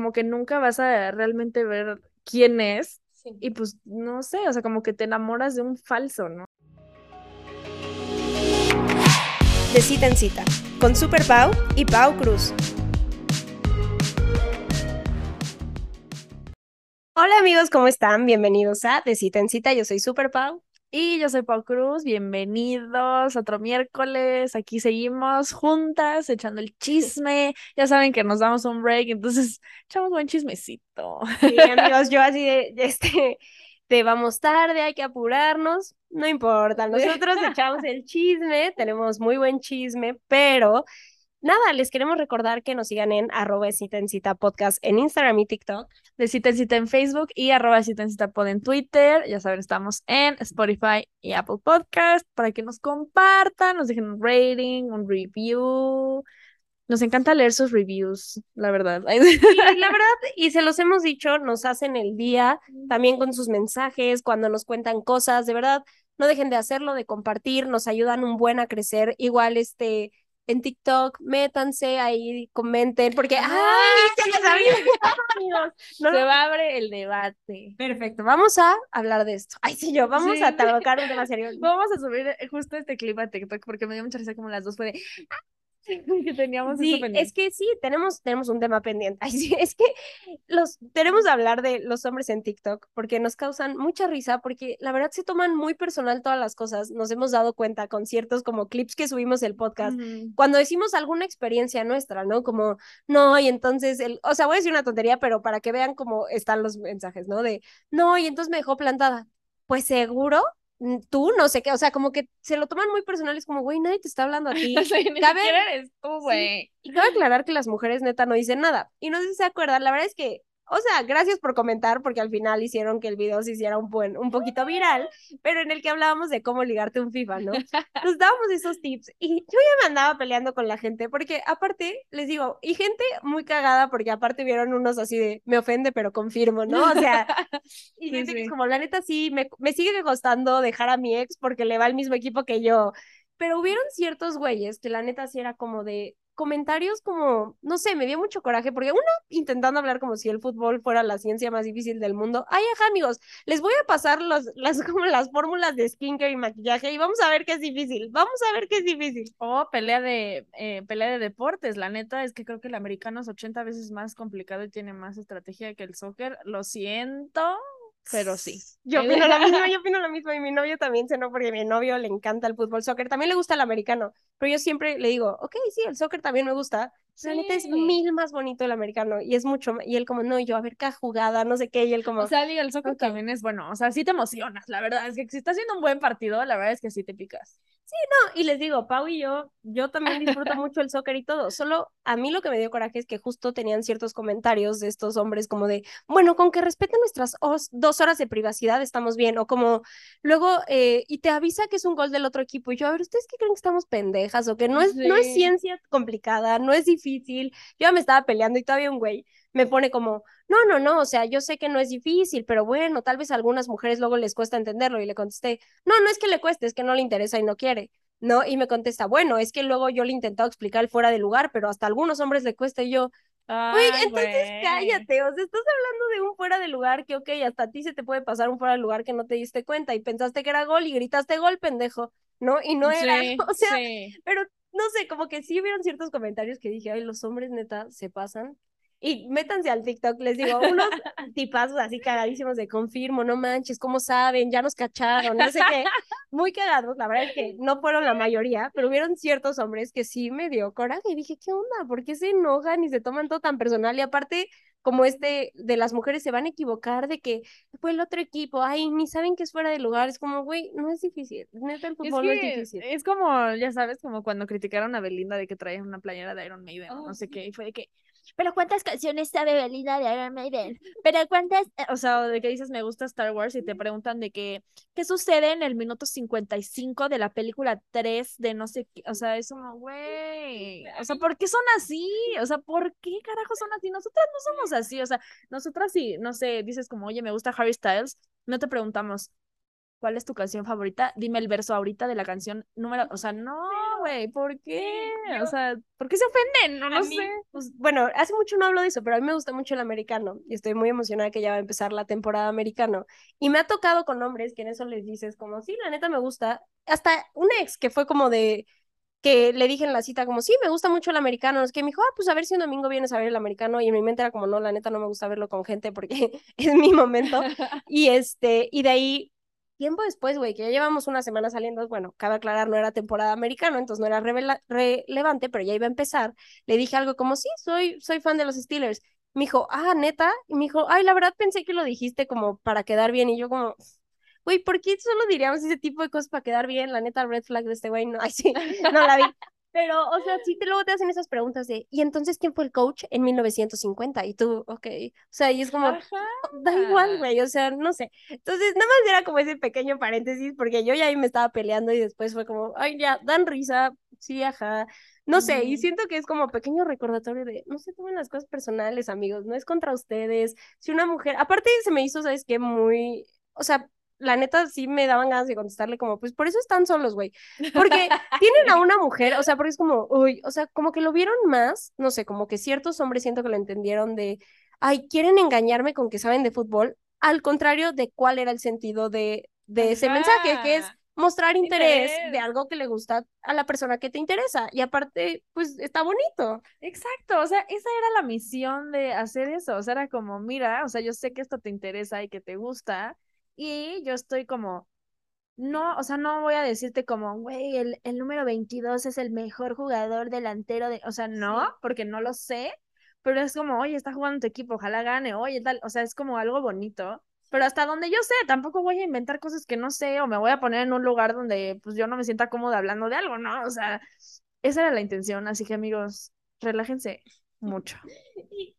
como que nunca vas a realmente ver quién es. Y pues no sé, o sea, como que te enamoras de un falso, ¿no? De cita en cita, con Super Pau y Pau Cruz. Hola amigos, ¿cómo están? Bienvenidos a De cita en cita, yo soy Super Pau. Y yo soy Pau Cruz, bienvenidos otro miércoles. Aquí seguimos juntas echando el chisme. Ya saben que nos damos un break, entonces echamos buen chismecito. Sí, amigos, yo así de, este, te vamos tarde, hay que apurarnos. No importa, nosotros echamos el chisme, tenemos muy buen chisme, pero nada, les queremos recordar que nos sigan en arroba cita en cita podcast en Instagram y TikTok. De cita en cita en Facebook y arroba cita en cita pod en Twitter. Ya saben, estamos en Spotify y Apple Podcast para que nos compartan, nos dejen un rating, un review. Nos encanta leer sus reviews, la verdad. la verdad, y se los hemos dicho, nos hacen el día también con sus mensajes, cuando nos cuentan cosas, de verdad, no dejen de hacerlo, de compartir, nos ayudan un buen a crecer. Igual, este, en TikTok, métanse ahí, comenten, porque ¡ay! no, Se va a abrir el debate. Perfecto, vamos a hablar de esto. Ay, sí, yo, vamos a trabajar un tema serio. Vamos a subir justo este clip a TikTok porque me dio mucha risa como las dos fue de que teníamos sí, es que sí, tenemos, tenemos un tema pendiente. Ay, sí, es que los tenemos que hablar de los hombres en TikTok porque nos causan mucha risa, porque la verdad se toman muy personal todas las cosas. Nos hemos dado cuenta con ciertos como clips que subimos el podcast, cuando decimos alguna experiencia nuestra, ¿no? Como, no, y entonces, el, o sea, voy a decir una tontería, pero para que vean cómo están los mensajes, ¿no? De, no, y entonces me dejó plantada. Pues seguro tú, no sé qué, o sea, como que se lo toman muy personal, es como, güey, nadie te está hablando a ti. cabe, eres tú, güey. y cabe aclarar que las mujeres neta no dicen nada. Y no sé si se acuerdan, la verdad es que o sea, gracias por comentar, porque al final hicieron que el video se hiciera un, buen, un poquito viral, pero en el que hablábamos de cómo ligarte un FIFA, ¿no? Nos dábamos esos tips y yo ya me andaba peleando con la gente, porque aparte, les digo, y gente muy cagada, porque aparte vieron unos así de, me ofende, pero confirmo, ¿no? O sea, y gente que es como, la neta sí, me, me sigue costando dejar a mi ex porque le va al mismo equipo que yo. Pero hubieron ciertos güeyes que la neta sí era como de, comentarios como, no sé, me dio mucho coraje, porque uno intentando hablar como si el fútbol fuera la ciencia más difícil del mundo. Ay, ajá, amigos, les voy a pasar los, las, como las fórmulas de skincare y maquillaje y vamos a ver qué es difícil, vamos a ver qué es difícil. O pelea de, eh, pelea de deportes, la neta es que creo que el americano es 80 veces más complicado y tiene más estrategia que el soccer, lo siento, pero sí. Yo opino lo mismo, yo opino lo mismo. Y mi novio también se no, porque a mi novio le encanta el fútbol, soccer. También le gusta el americano. Pero yo siempre le digo, ok, sí, el soccer también me gusta. La neta es mil más bonito el americano. Y es mucho. Y él, como, no, yo a ver cada jugada, no sé qué. Y él, como. O sea, digo, el soccer también es bueno. O sea, sí te emocionas, la verdad. Es que si estás haciendo un buen partido, la verdad es que sí te picas. Sí, no, y les digo, Pau y yo, yo también disfruto mucho el soccer y todo, solo a mí lo que me dio coraje es que justo tenían ciertos comentarios de estos hombres como de, bueno, con que respeten nuestras dos horas de privacidad estamos bien, o como luego, eh, y te avisa que es un gol del otro equipo, y yo, a ver, ¿ustedes qué creen que estamos pendejas? O que no es, no es ciencia complicada, no es difícil, yo ya me estaba peleando y todavía un güey me pone como, no, no, no, o sea, yo sé que no es difícil, pero bueno, tal vez a algunas mujeres luego les cuesta entenderlo y le contesté, no, no es que le cueste, es que no le interesa y no quiere, ¿no? Y me contesta, bueno, es que luego yo le he intentado explicar fuera de lugar, pero hasta a algunos hombres le cuesta y yo, Uy, entonces cállate, o sea, estás hablando de un fuera de lugar que, ok, hasta a ti se te puede pasar un fuera de lugar que no te diste cuenta y pensaste que era gol y gritaste gol, pendejo, ¿no? Y no era, o sea, pero no sé, como que sí hubieron ciertos comentarios que dije, ay, los hombres neta se pasan, y métanse al TikTok, les digo, unos tipazos así cagadísimos de confirmo, no manches, ¿cómo saben? Ya nos cacharon, no sé qué. Muy cagados, la verdad es que no fueron la mayoría, pero hubieron ciertos hombres que sí me dio coraje y dije, ¿qué onda? ¿Por qué se enojan y se toman todo tan personal? Y aparte, como este de las mujeres se van a equivocar de que fue el otro equipo, ay, ni saben que es fuera de lugar, es como, güey, no es difícil, neta el fútbol no es difícil. Es como, ya sabes, como cuando criticaron a Belinda de que traía una playera de Iron Maiden, no sé qué, y fue de que, pero ¿cuántas canciones sabe Belinda de Iron Maiden? Pero ¿cuántas? Eh, o sea, de que dices me gusta Star Wars y te preguntan de que, ¿qué sucede en el minuto 55 de la película 3 de no sé qué? O sea, es como, güey, o sea, ¿por qué son así? O sea, ¿por qué carajo son así? Nosotras no somos así, o sea, nosotras sí, no sé, dices como, oye, me gusta Harry Styles, no te preguntamos, ¿cuál es tu canción favorita? Dime el verso ahorita de la canción número, o sea, no, güey, ¿por qué? O sea, ¿por qué se ofenden? No lo sé. Pues, bueno, hace mucho no hablo de eso, pero a mí me gusta mucho el americano y estoy muy emocionada que ya va a empezar la temporada americano. Y me ha tocado con hombres que en eso les dices como, sí, la neta me gusta. Hasta un ex que fue como de, que le dije en la cita como, sí, me gusta mucho el americano, es que me dijo, ah, pues a ver si un domingo vienes a ver el americano, y en mi mente era como, no, la neta no me gusta verlo con gente porque es mi momento, y este, y de ahí, tiempo después, güey, que ya llevamos una semana saliendo, bueno, cabe aclarar, no era temporada americano, entonces no era relevante, pero ya iba a empezar, le dije algo como, sí, soy, soy fan de los Steelers, me dijo, ah, neta, y me dijo, ay, la verdad pensé que lo dijiste como para quedar bien, y yo como, güey, ¿por qué solo diríamos ese tipo de cosas para quedar bien? La neta, red flag de este güey, no, ay, sí, no la vi. Pero, o sea, sí, te, luego te hacen esas preguntas de, ¿y entonces quién fue el coach en 1950? Y tú, ok, o sea, y es como, da igual, güey, o sea, no sé. Entonces, nada más era como ese pequeño paréntesis, porque yo ya ahí me estaba peleando y después fue como, ay, ya, dan risa, sí, ajá. No sé, y siento que es como pequeño recordatorio de, no se tomen las cosas personales, amigos, no es contra ustedes. Si una mujer, aparte se me hizo, ¿sabes qué? Muy, o sea, la neta sí me daban ganas de contestarle como, pues por eso están solos, güey. Porque tienen a una mujer, o sea, porque es como, uy, o sea, como que lo vieron más, no sé, como que ciertos hombres siento que lo entendieron de, ay, quieren engañarme con que saben de fútbol, al contrario de cuál era el sentido de, de ese mensaje, que es mostrar interés, de algo que le gusta a la persona que te interesa. Y aparte, pues está bonito. Exacto, o sea, esa era la misión de hacer eso, o sea, era como, mira, o sea, yo sé que esto te interesa y que te gusta, y yo estoy como, no, o sea, no voy a decirte como, güey, el, el número 22 es el mejor jugador delantero de, o sea, no, porque no lo sé, pero es como, oye, está jugando tu equipo, ojalá gane, oye, tal, o sea, es como algo bonito. Pero hasta donde yo sé, tampoco voy a inventar cosas que no sé o me voy a poner en un lugar donde pues yo no me sienta cómoda hablando de algo, ¿no? O sea, esa era la intención, así que amigos, relájense mucho.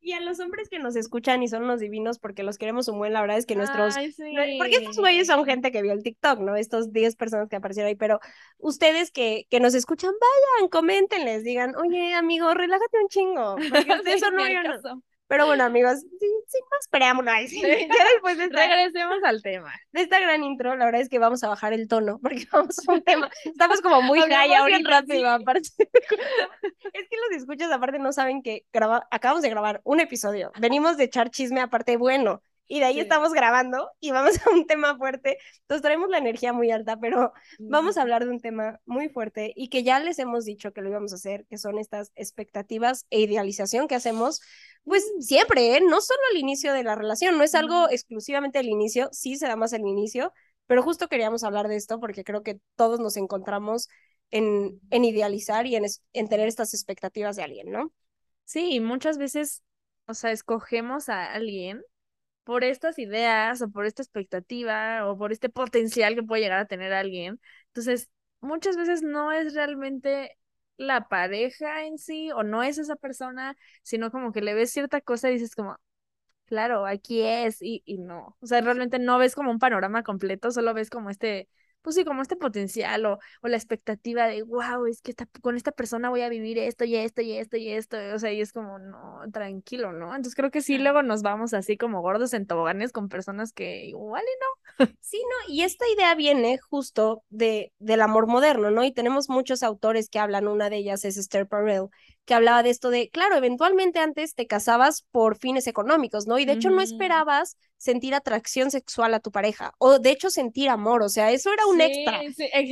Y, a los hombres que nos escuchan y son unos divinos porque los queremos un buen, la verdad es que nuestros... Porque estos güeyes son gente que vio el TikTok, ¿no? Estos 10 personas que aparecieron ahí, pero ustedes que, que nos escuchan, vayan, comenten, les digan, oye, amigo, relájate un chingo. Porque eso no, yo no, pero bueno, amigos, sin, más preámbulo, ya después de regresemos al tema. De esta gran intro, la verdad es que vamos a bajar el tono, porque vamos a un tema, estamos como muy high ahorita. Rápido, aparte. es que los escuchas aparte no saben que graba, acabamos de grabar un episodio, venimos de echar chisme aparte bueno, y de ahí estamos grabando y vamos a un tema fuerte. Entonces traemos la energía muy alta, pero vamos a hablar de un tema muy fuerte y que ya les hemos dicho que lo íbamos a hacer, que son estas expectativas e idealización que hacemos pues siempre, ¿eh? No solo al inicio de la relación, no es algo exclusivamente al inicio, sí se da más al inicio, pero justo queríamos hablar de esto porque creo que todos nos encontramos en, en idealizar y en, en tener estas expectativas de alguien, ¿no? Sí, muchas veces, o sea, escogemos a alguien por estas ideas o por esta expectativa o por este potencial que puede llegar a tener alguien. Entonces, muchas veces no es realmente la pareja en sí o no es esa persona, sino como que le ves cierta cosa y dices como, claro, aquí es y, y no. O sea, realmente no ves como un panorama completo, solo ves como este pues sí, como este potencial o, o la expectativa de, wow, es que esta, con esta persona voy a vivir esto y esto y esto y esto, o sea, y es como, no, tranquilo, ¿no? Entonces creo que sí, luego nos vamos así como gordos en toboganes con personas que igual y no. Sí, no, y esta idea viene justo de, del amor moderno, ¿no? Y tenemos muchos autores que hablan, una de ellas es Esther Perel, que hablaba de esto de, claro, eventualmente antes te casabas por fines económicos, ¿no? Y de hecho no esperabas sentir atracción sexual a tu pareja o de hecho sentir amor, o sea, eso era un extra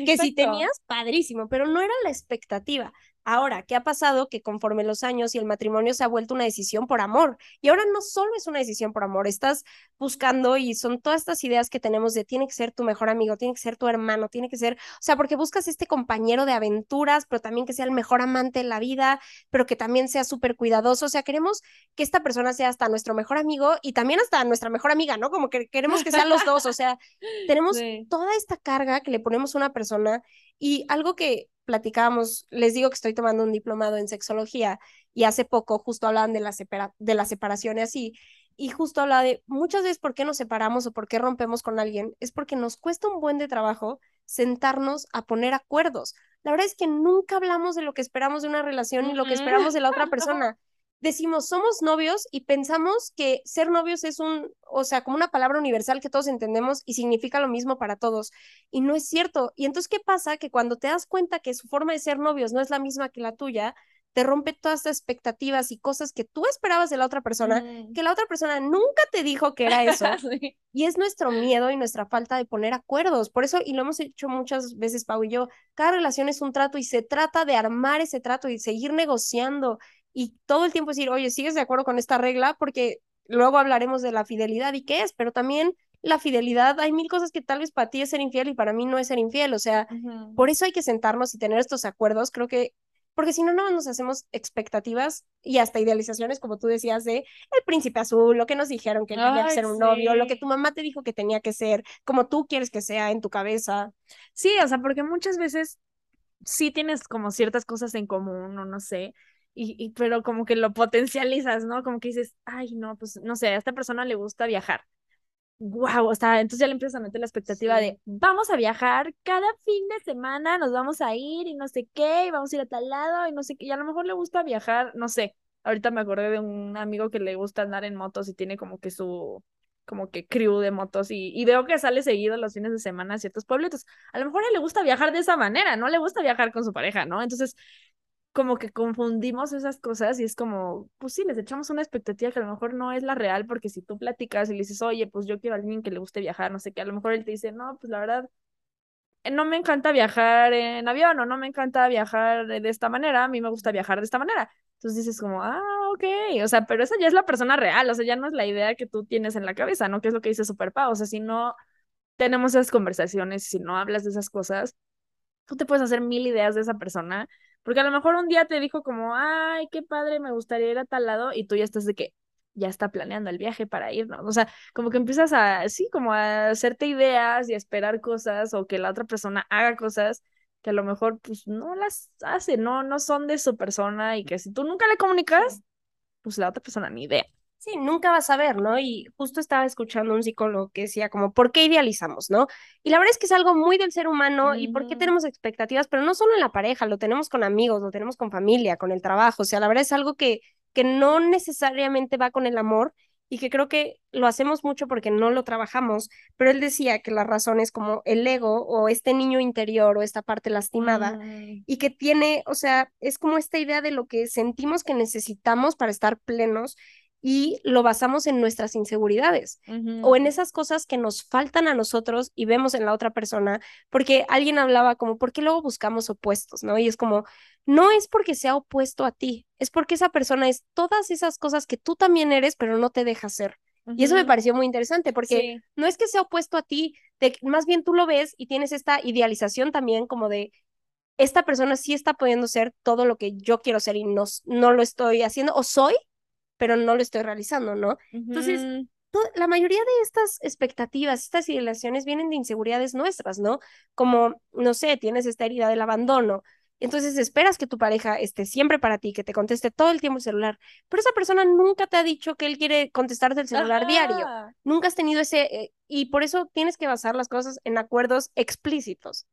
que si tenías, padrísimo, pero no era la expectativa. Ahora, ¿qué ha pasado? Que conforme los años y el matrimonio se ha vuelto una decisión por amor. Y ahora no solo es una decisión por amor, estás buscando y son todas estas ideas que tenemos de tiene que ser tu mejor amigo, tiene que ser tu hermano, tiene que ser, o sea, porque buscas este compañero de aventuras, pero también que sea el mejor amante en la vida, pero que también sea súper cuidadoso. O sea, queremos que esta persona sea hasta nuestro mejor amigo y también hasta nuestra mejor amiga, ¿no? Como que queremos que sean los dos. O sea, tenemos toda esta carga que le ponemos a una persona y algo que platicábamos, les digo que estoy tomando un diplomado en sexología y hace poco justo hablaban de la, de la separación y así, y justo hablaba de muchas veces por qué nos separamos o por qué rompemos con alguien, es porque nos cuesta un buen de trabajo sentarnos a poner acuerdos. La verdad es que nunca hablamos de lo que esperamos de una relación y lo que esperamos de la otra persona. Decimos somos novios y pensamos que ser novios es un, o sea, como una palabra universal que todos entendemos y significa lo mismo para todos. Y no es cierto. Y entonces, ¿qué pasa? Que cuando te das cuenta que su forma de ser novios no es la misma que la tuya, te rompe todas las expectativas y cosas que tú esperabas de la otra persona, Mm. que la otra persona nunca te dijo que era eso. Sí. Y es nuestro miedo y nuestra falta de poner acuerdos. Por eso, y lo hemos hecho muchas veces, Pau y yo, cada relación es un trato y se trata de armar ese trato y seguir negociando y todo el tiempo decir, oye, ¿sigues de acuerdo con esta regla? Porque luego hablaremos de la fidelidad y qué es, pero también la fidelidad, hay mil cosas que tal vez para ti es ser infiel y para mí no es ser infiel. O sea, por eso hay que sentarnos y tener estos acuerdos. Creo que porque si no, no nos hacemos expectativas y hasta idealizaciones, como tú decías, de el príncipe azul, lo que nos dijeron que tenía que ser un novio, lo que tu mamá te dijo que tenía que ser, como tú quieres que sea en tu cabeza. Sí, o sea, porque muchas veces sí tienes como ciertas cosas en común, o no sé, y, y pero como que lo potencializas, ¿no? Como que dices, ay, no, pues no sé, a esta persona le gusta viajar. Wow, o sea, entonces ya le empiezas a meter la expectativa Sí. de vamos a viajar cada fin de semana, nos vamos a ir y no sé qué, y vamos a ir a tal lado y no sé qué, y a lo mejor le gusta viajar, no sé. Ahorita me acordé de un amigo que le gusta andar en motos y tiene como que su como que crew de motos y, y veo que sale seguido los fines de semana a ciertos pueblitos. A lo mejor a él le gusta viajar de esa manera, no le gusta viajar con su pareja, ¿no? Entonces, como que confundimos esas cosas y es como, pues sí, les echamos una expectativa que a lo mejor no es la real, porque si tú platicas y le dices, oye, pues yo quiero a alguien que le guste viajar, no sé qué, a lo mejor él te dice, no, pues la verdad, eh, no me encanta viajar en avión o no me encanta viajar de, esta manera, a mí me gusta viajar de esta manera. Entonces dices como, ah, ok, o sea, pero esa ya es la persona real, o sea, ya no es la idea que tú tienes en la cabeza, ¿no? Que es lo que dice Super Pau, o sea, si no tenemos esas conversaciones, si no hablas de esas cosas, tú te puedes hacer mil ideas de esa persona, porque a lo mejor un día te dijo como, ay, qué padre, me gustaría ir a tal lado, y tú ya estás de que ya está planeando el viaje para irnos. O sea, como que empiezas a, sí, como a hacerte ideas y a esperar cosas, o que la otra persona haga cosas que a lo mejor pues no las hace, no, no son de su persona, y que si tú nunca le comunicas, pues la otra persona ni idea. Sí, nunca vas a ver, ¿no? Y justo estaba escuchando un psicólogo que decía como, ¿por qué idealizamos, no? Y la verdad es que es algo muy del ser humano y por qué tenemos expectativas, pero no solo en la pareja, lo tenemos con amigos, lo tenemos con familia, con el trabajo, o sea, la verdad es algo que, que no necesariamente va con el amor y que creo que lo hacemos mucho porque no lo trabajamos, pero él decía que la razón es como el ego o este niño interior o esta parte lastimada Mm, y que tiene, o sea, es como esta idea de lo que sentimos que necesitamos para estar plenos y lo basamos en nuestras inseguridades o en esas cosas que nos faltan a nosotros y vemos en la otra persona, porque alguien hablaba como, ¿por qué luego buscamos opuestos? ¿No? Y es como, no es porque sea opuesto a ti, es porque esa persona es todas esas cosas que tú también eres, pero no te deja ser. Y eso me pareció muy interesante porque Sí. no es que sea opuesto a ti, más bien tú lo ves y tienes esta idealización también como de esta persona sí está pudiendo ser todo lo que yo quiero ser y no, no lo estoy haciendo, o soy, pero no lo estoy realizando, ¿no? Entonces, la mayoría de estas expectativas, estas idealizaciones vienen de inseguridades nuestras, ¿no? Como, no sé, tienes esta herida del abandono. Entonces esperas que tu pareja esté siempre para ti, que te conteste todo el tiempo el celular, pero esa persona nunca te ha dicho que él quiere contestarte el celular diario. Nunca has tenido ese, eh, y por eso tienes que basar las cosas en acuerdos explícitos.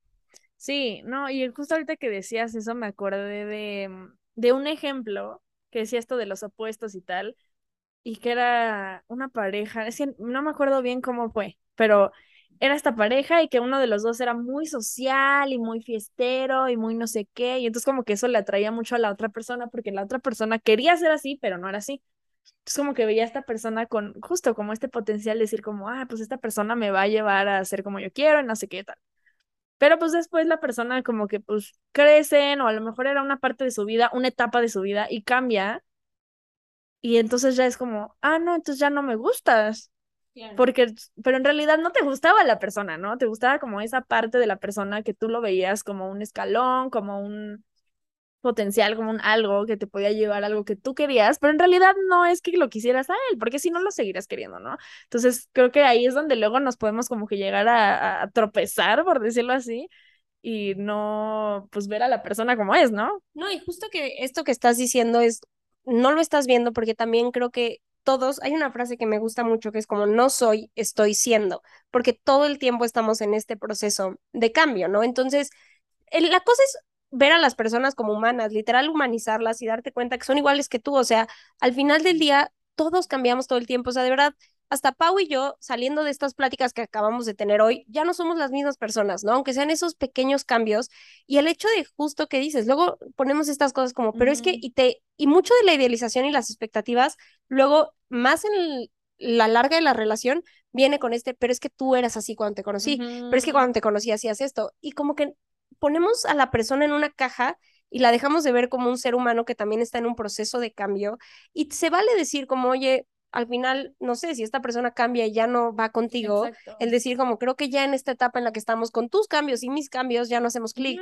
Sí, no, y justo ahorita que decías eso me acordé de, mm, de un ejemplo que decía esto de los opuestos y tal, y que era una pareja, es que no me acuerdo bien cómo fue, pero era esta pareja y que uno de los dos era muy social y muy fiestero y muy no sé qué, y entonces como que eso le atraía mucho a la otra persona porque la otra persona quería ser así, pero no era así. Entonces como que veía a esta persona con justo como este potencial de decir como, ah, pues esta persona me va a llevar a ser como yo quiero y no sé qué tal. Pero pues después la persona como que pues crecen o a lo mejor era una parte de su vida, una etapa de su vida y cambia y entonces ya es como, ah, no, entonces ya no me gustas. Porque, pero en realidad no te gustaba la persona, ¿no? Te gustaba como esa parte de la persona que tú lo veías como un escalón, como un potencial, como un algo que te podía llevar a algo que tú querías, pero en realidad no es que lo quisieras a él, porque si no lo seguirías queriendo, ¿no? Entonces creo que ahí es donde luego nos podemos como que llegar a, a tropezar, por decirlo así, y no, pues ver a la persona como es, ¿no? No, y justo que esto que estás diciendo es, no lo estás viendo porque también creo que todos, hay una frase que me gusta mucho que es como no soy, estoy siendo, porque todo el tiempo estamos en este proceso de cambio, ¿no? Entonces, la cosa es ver a las personas como humanas, literal humanizarlas y darte cuenta que son iguales que tú. O sea, al final del día, todos cambiamos todo el tiempo. O sea, de verdad, hasta Pau y yo, saliendo de estas pláticas que acabamos de tener hoy, ya no somos las mismas personas, ¿no? Aunque sean esos pequeños cambios. Y el hecho de justo que dices, luego ponemos estas cosas como, pero es que, y te, y mucho de la idealización y las expectativas, luego, más en la larga de la relación, viene con este, pero es que tú eras así cuando te conocí, pero es que cuando te conocí hacías esto. Y como que ponemos a la persona en una caja y la dejamos de ver como un ser humano que también está en un proceso de cambio. Y se vale decir como, oye, al final, no sé, si esta persona cambia y ya no va contigo, el decir como creo que ya en esta etapa en la que estamos con tus cambios y mis cambios ya no hacemos clic,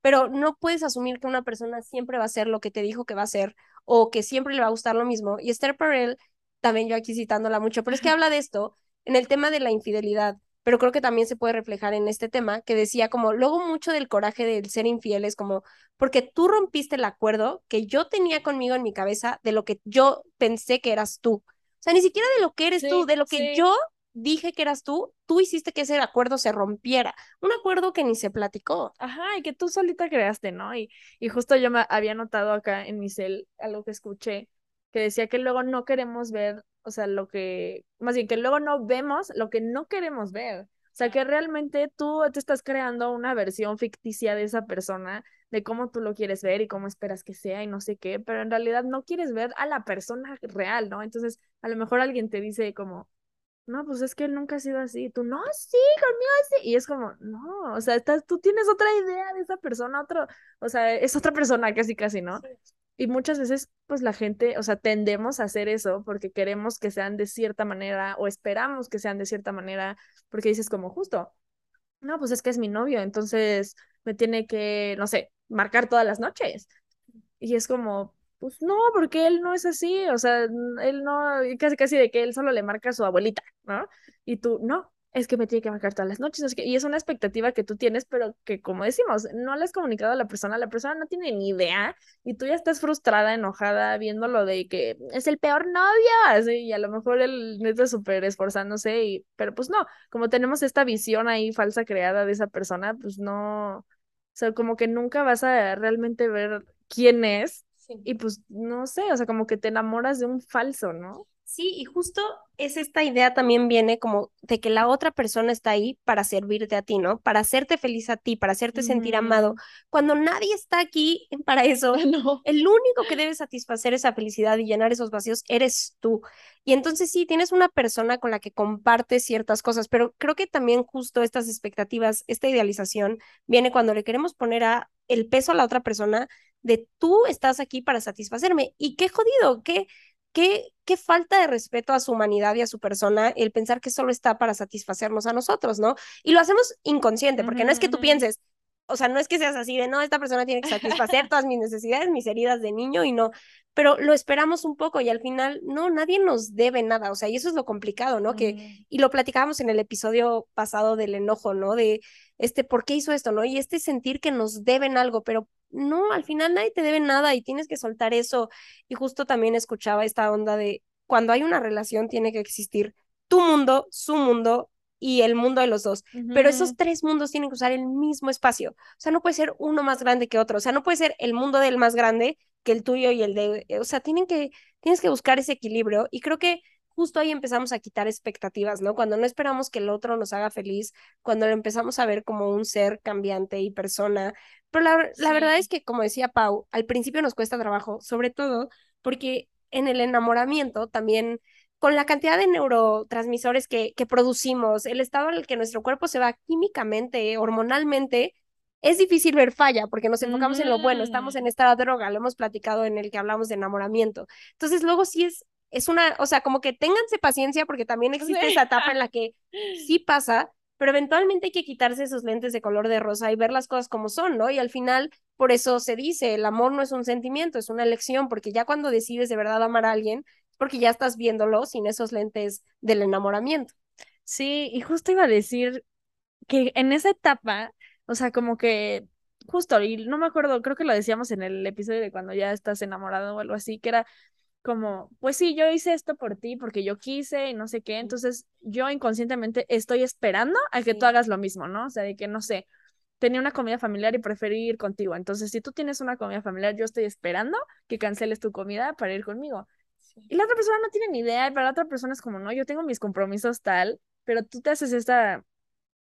pero no puedes asumir que una persona siempre va a ser lo que te dijo que va a ser o que siempre le va a gustar lo mismo. Y Esther Perel, también yo aquí citándola mucho, pero es que habla de esto en el tema de la infidelidad, pero creo que también se puede reflejar en este tema que decía como luego mucho del coraje del ser infiel es como porque tú rompiste el acuerdo que yo tenía conmigo en mi cabeza de lo que yo pensé que eras tú sea, ni siquiera de lo que eres tú, de lo que yo dije que eras tú, tú hiciste que ese acuerdo se rompiera. Un acuerdo que ni se platicó. Ajá, y que tú solita creaste, ¿no? Y, y justo yo me había notado acá en mi cel algo que escuché, que decía que luego no queremos ver, o sea, lo que, más bien que luego no vemos lo que no queremos ver. O sea, que realmente tú te estás creando una versión ficticia de esa persona de cómo tú lo quieres ver y cómo esperas que sea y no sé qué, pero en realidad no quieres ver a la persona real, ¿no? Entonces, a lo mejor alguien te dice como, no, pues es que él nunca ha sido así, tú, no, sí, conmigo sí, y es como, no, o sea, estás, tú tienes otra idea de esa persona, otro, o sea, es otra persona casi, casi, ¿no? Y muchas veces, pues la gente, o sea, tendemos a hacer eso porque queremos que sean de cierta manera o esperamos que sean de cierta manera, porque dices como justo, no, pues es que es mi novio, entonces me tiene que, no sé, marcar todas las noches. Y es como, pues no, porque él no es así, o sea, él no, casi casi de que él solo le marca a su abuelita, ¿no? Y tú, no, es que me tiene que marcar todas las noches, y es una expectativa que tú tienes, pero que como decimos, no le has comunicado a la persona, la persona no tiene ni idea, y tú ya estás frustrada, enojada, viéndolo de que es el peor novio, así, y a lo mejor él está súper esforzándose, y, pero pues no, como tenemos esta visión ahí falsa creada de esa persona, pues no, o sea, como que nunca vas a realmente ver quién es. Y pues no sé, o sea, como que te enamoras de un falso, ¿no? Sí, y justo es esta idea también viene como de que la otra persona está ahí para servirte a ti, ¿no? Para hacerte feliz a ti, para hacerte sentir amado. Cuando nadie está aquí para eso, no. el único que debe satisfacer esa felicidad y llenar esos vacíos eres tú. Y entonces sí, tienes una persona con la que compartes ciertas cosas, pero creo que también justo estas expectativas, esta idealización, viene cuando le queremos poner a el peso a la otra persona de tú estás aquí para satisfacerme. Y qué jodido, qué qué, qué falta de respeto a su humanidad y a su persona el pensar que solo está para satisfacernos a nosotros, ¿no? Y lo hacemos inconsciente, porque no es que tú pienses, o sea, no es que seas así de, no, esta persona tiene que satisfacer todas mis necesidades, mis heridas de niño y no, pero lo esperamos un poco y al final, no, nadie nos debe nada, o sea, y eso es lo complicado, ¿no? Que, y lo platicábamos en el episodio pasado del enojo, ¿no? De, este, ¿por qué hizo esto, no? Y este sentir que nos deben algo, pero no, al final nadie te debe nada y tienes que soltar eso. Y justo también escuchaba esta onda de cuando hay una relación tiene que existir tu mundo, su mundo y el mundo de los dos. Pero esos tres mundos tienen que usar el mismo espacio. O sea, no puede ser uno más grande que otro. O sea, no puede ser el mundo del más grande que el tuyo y el de... O sea, tienen que, tienes que buscar ese equilibrio. Y creo que justo ahí empezamos a quitar expectativas, ¿no? Cuando no esperamos que el otro nos haga feliz, cuando lo empezamos a ver como un ser cambiante y persona, pero la, verdad es que, como decía Pau, al principio nos cuesta trabajo, sobre todo porque en el enamoramiento también con la cantidad de neurotransmisores que, que producimos, el estado en el que nuestro cuerpo se va químicamente, hormonalmente, es difícil ver falla porque nos enfocamos en lo bueno, estamos mm. en esta droga, lo hemos platicado en el que hablamos de enamoramiento. Entonces, luego sí es, es una, o sea, como que ténganse paciencia porque también existe esa etapa en la que sí pasa, pero eventualmente hay que quitarse esos lentes de color de rosa y ver las cosas como son, ¿no? Y al final, por eso se dice, el amor no es un sentimiento, es una elección, porque ya cuando decides de verdad amar a alguien, es porque ya estás viéndolo sin esos lentes del enamoramiento. Sí, y justo iba a decir que en esa etapa, o sea, como que justo, y no me acuerdo, creo que lo decíamos en el episodio de cuando ya estás enamorado o algo así, que era como, pues sí, yo hice esto por ti porque yo quise y no sé qué, entonces yo inconscientemente estoy esperando a que tú hagas lo mismo, ¿no? O sea, de que no sé, tenía una comida familiar y preferí ir contigo. Entonces, si tú tienes una comida familiar, yo estoy esperando que canceles tu comida para ir conmigo. Y la otra persona no tiene ni idea, y para la otra persona es como, no, yo tengo mis compromisos tal, pero tú te haces esta,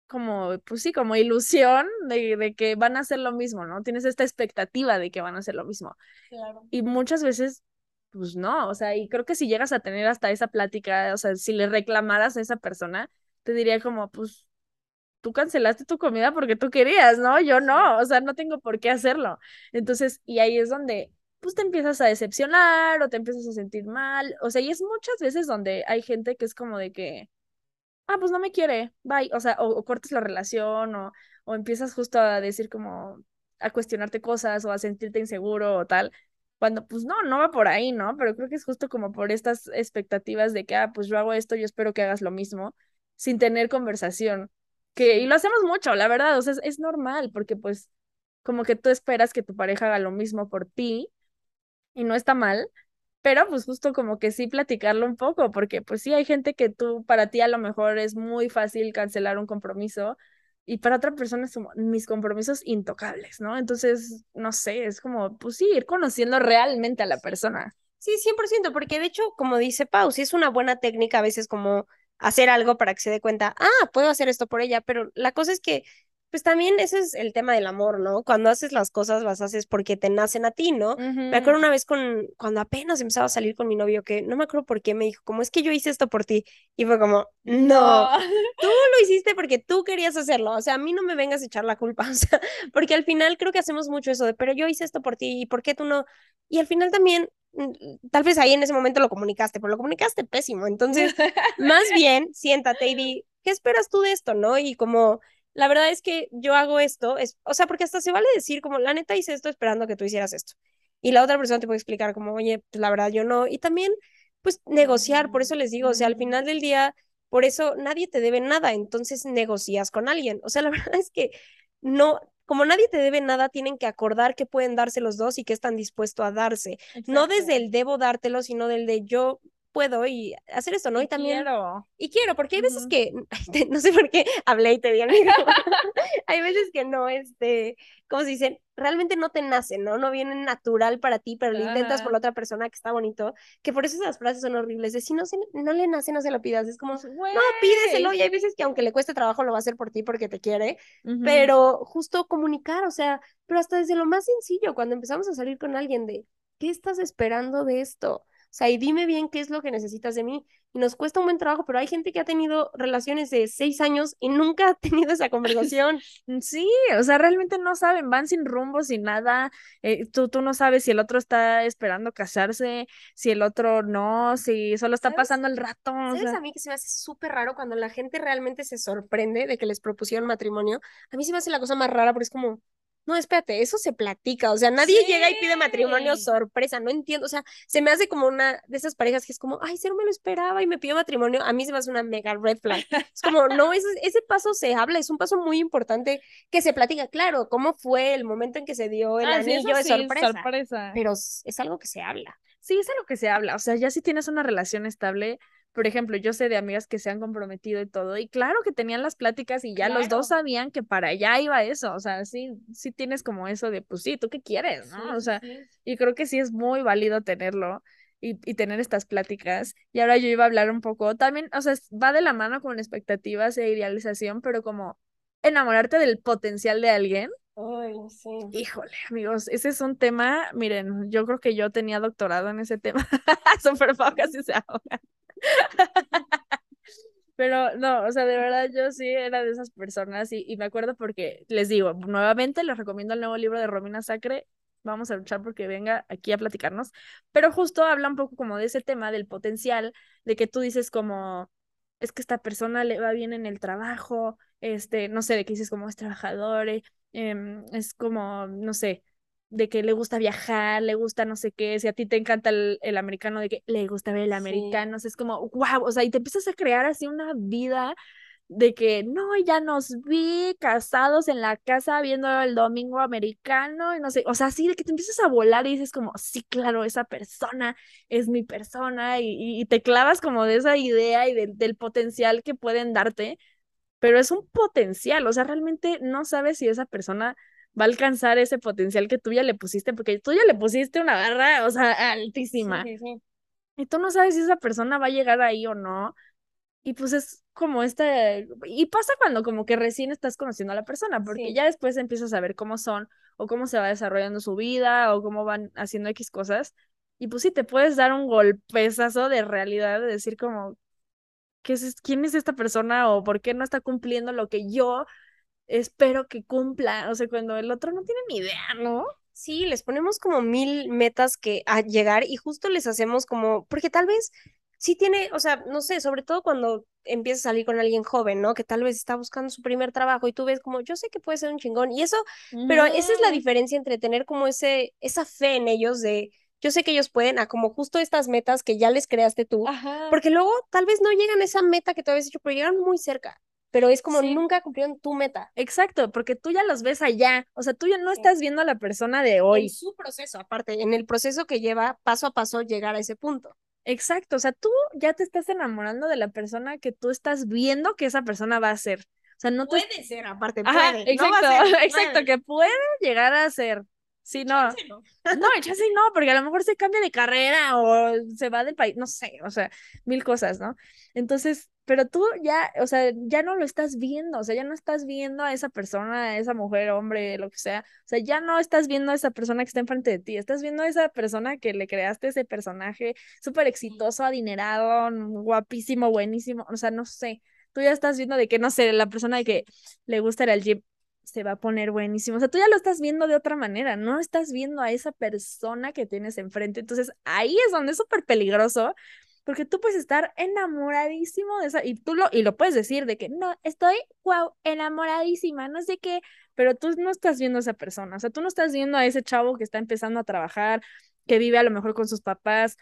como, pues sí, como ilusión de, de que van a hacer lo mismo, ¿no? Tienes esta expectativa de que van a hacer lo mismo. Claro. Y muchas veces, pues no, o sea, y creo que si llegas a tener hasta esa plática, o sea, si le reclamaras a esa persona, te diría como, pues tú cancelaste tu comida porque tú querías, ¿no? Yo no, o sea, no tengo por qué hacerlo. Entonces, y ahí es donde pues te empiezas a decepcionar o te empiezas a sentir mal, o sea, y es muchas veces donde hay gente que es como de que, ah, pues no me quiere, bye, o sea, o, o cortas la relación o, o empiezas justo a decir como, a cuestionarte cosas o a sentirte inseguro o tal, cuando pues no, no va por ahí, ¿no? Pero creo que es justo como por estas expectativas de que, ah, pues yo hago esto, yo espero que hagas lo mismo, sin tener conversación, que, y lo hacemos mucho, la verdad, o sea, es, es normal, porque pues como que tú esperas que tu pareja haga lo mismo por ti, y no está mal, pero pues justo como que sí platicarlo un poco, porque pues sí hay gente que tú, para ti a lo mejor es muy fácil cancelar un compromiso y para otra persona son mis compromisos intocables, ¿no? Entonces, no sé, es como, pues sí, ir conociendo realmente a la persona. Sí, 100%, porque de hecho, como dice Pau, sí es una buena técnica a veces como hacer algo para que se dé cuenta, ah, puedo hacer esto por ella, pero la cosa es que pues también ese es el tema del amor, ¿no? Cuando haces las cosas, las haces porque te nacen a ti, ¿no? Me acuerdo una vez con, cuando apenas empezaba a salir con mi novio, que no me acuerdo por qué me dijo, como es que yo hice esto por ti. Y fue como, no, tú lo hiciste porque tú querías hacerlo. O sea, a mí no me vengas a echar la culpa. O sea, porque al final creo que hacemos mucho eso de, pero yo hice esto por ti y por qué tú no. Y al final también mm, tal vez ahí en ese momento lo comunicaste, pero lo comunicaste pésimo. Entonces, más bien, siéntate y di, ¿qué esperas tú de esto, no? Y como la verdad es que yo hago esto, es, o sea, porque hasta se vale decir como, la neta hice esto esperando que tú hicieras esto. Y la otra persona te puede explicar como, oye, pues la verdad yo no. Y también, pues negociar, por eso les digo, o sea, al final del día, por eso nadie te debe nada, entonces negocias con alguien. O sea, la verdad es que no, como nadie te debe nada, tienen que acordar que pueden darse los dos y que están dispuestos a darse. No desde el debo dártelo, sino del de yo puedo y hacer esto, ¿no? Y, también... Quiero. Y quiero, porque hay veces que, no sé por qué hablé y te amigo. hay veces que no, este, como se dicen, realmente no te nace, ¿no? No viene natural para ti, pero lo intentas por la otra persona que está bonito, que por eso esas frases son horribles, de si no, se, no le nace, no se lo pidas, es como, no, pídeselo, y hay veces que aunque le cueste trabajo lo va a hacer por ti porque te quiere, pero justo comunicar, o sea, pero hasta desde lo más sencillo, cuando empezamos a salir con alguien de, ¿qué estás esperando de esto? O sea, y dime bien qué es lo que necesitas de mí. Y nos cuesta un buen trabajo, pero hay gente que ha tenido relaciones de seis años y nunca ha tenido esa conversación. Sí, o sea, realmente no saben, van sin rumbo, sin nada. Eh, tú, tú no sabes si el otro está esperando casarse, si el otro no, si solo está pasando el rato. ¿Sabes a mí que se me hace súper raro cuando la gente realmente se sorprende de que les propusieron matrimonio? A mí se me hace la cosa más rara porque es como, no, espérate, eso se platica, o sea, nadie llega y pide matrimonio sorpresa, no entiendo, o sea, se me hace como una de esas parejas que es como, ay, cero me lo esperaba y me pidió matrimonio, a mí se me hace una mega red flag. Es como, no, ese, ese paso se habla, es un paso muy importante que se platica, claro, cómo fue el momento en que se dio el ah, anillo de sorpresa, sorpresa, pero es algo que se habla. Sí, es algo que se habla, o sea, ya si tienes una relación estable, por ejemplo, yo sé de amigas que se han comprometido y todo, y claro que tenían las pláticas y ya los dos sabían que para allá iba eso, o sea, sí, sí tienes como eso de, pues sí, ¿tú qué quieres? ¿no? o sea, y creo que sí es muy válido tenerlo y, y, tener estas pláticas. Y ahora yo iba a hablar un poco, también, o sea, va de la mano con expectativas e idealización, pero como enamorarte del potencial de alguien. Ay, sí. Híjole, amigos, ese es un tema, miren, yo creo que yo tenía doctorado en ese tema, súper casi se ahogan. Pero no, o sea, de verdad yo sí era de esas personas y, y, me acuerdo porque les digo, nuevamente les recomiendo el nuevo libro de Romina Sacre. Vamos a luchar porque venga aquí a platicarnos. Pero justo habla un poco como de ese tema del potencial, de que tú dices como, es que esta persona le va bien en el trabajo, este, no sé, de que dices como es trabajador, eh, em, es como, no sé, de que le gusta viajar, le gusta no sé qué, si a ti te encanta el, el americano, de que le gusta ver el americano, es como, wow, o sea, y te empiezas a crear así una vida de que no, ya nos vi casados en la casa viendo el domingo americano y no sé, o sea, sí, de que te empiezas a volar y dices como, sí, claro, esa persona es mi persona y, y te clavas como de esa idea y del potencial que pueden darte pero es un potencial, o sea, realmente no sabes si esa persona va a alcanzar ese potencial que tú ya le pusiste, porque tú ya le pusiste una barra, o sea, altísima. Y tú no sabes si esa persona va a llegar ahí o no. Y pues es como este, y pasa cuando como que recién estás conociendo a la persona, porque ya después empiezas a ver cómo son, o cómo se va desarrollando su vida, o cómo van haciendo X cosas. Y pues sí, te puedes dar un golpezazo de realidad, de decir como, ¿qué es, ¿quién es esta persona? O por qué no está cumpliendo lo que yo espero que cumpla. O sea, cuando el otro no tiene ni idea, ¿no? Sí, les ponemos como mil metas que a llegar y justo les hacemos como, porque tal vez sí tiene, o sea, no sé, sobre todo cuando empiezas a salir con alguien joven, ¿no? Que tal vez está buscando su primer trabajo y tú ves como, yo sé que puede ser un chingón y eso, pero esa es la diferencia entre tener como ese, esa fe en ellos de, yo sé que ellos pueden, a como justo estas metas que ya les creaste tú, porque luego tal vez no llegan a esa meta que tú habías hecho, pero llegan muy cerca pero es como nunca cumplieron tu meta. Exacto, porque tú ya los ves allá, o sea, tú ya no estás viendo a la persona de hoy. En su proceso, aparte, en el proceso que lleva paso a paso llegar a ese punto. Exacto, o sea, tú ya te estás enamorando de la persona que tú estás viendo que esa persona va a ser. O sea, no puede ser, aparte, puede. exacto, exacto, que puede llegar a ser. Sí, no. No, no sí no, porque a lo mejor se cambia de carrera o se va del país, no sé, o sea, mil cosas, ¿no? Entonces, pero tú ya, o sea, ya no lo estás viendo, o sea, ya no estás viendo a esa persona, a esa mujer, hombre, lo que sea, o sea, ya no estás viendo a esa persona que está enfrente de ti, estás viendo a esa persona que le creaste ese personaje súper exitoso, adinerado, guapísimo, buenísimo, o sea, no sé, tú ya estás viendo de que, no sé, la persona de que le gusta el jeep se va a poner buenísimo. O sea, tú ya lo estás viendo de otra manera, no estás viendo a esa persona que tienes enfrente. Entonces, ahí es donde es súper peligroso, porque tú puedes estar enamoradísimo de esa, y tú lo, y lo puedes decir de que no, estoy, wow, enamoradísima, no sé qué, pero tú no estás viendo a esa persona, o sea, tú no estás viendo a ese chavo que está empezando a trabajar, que vive a lo mejor con sus papás,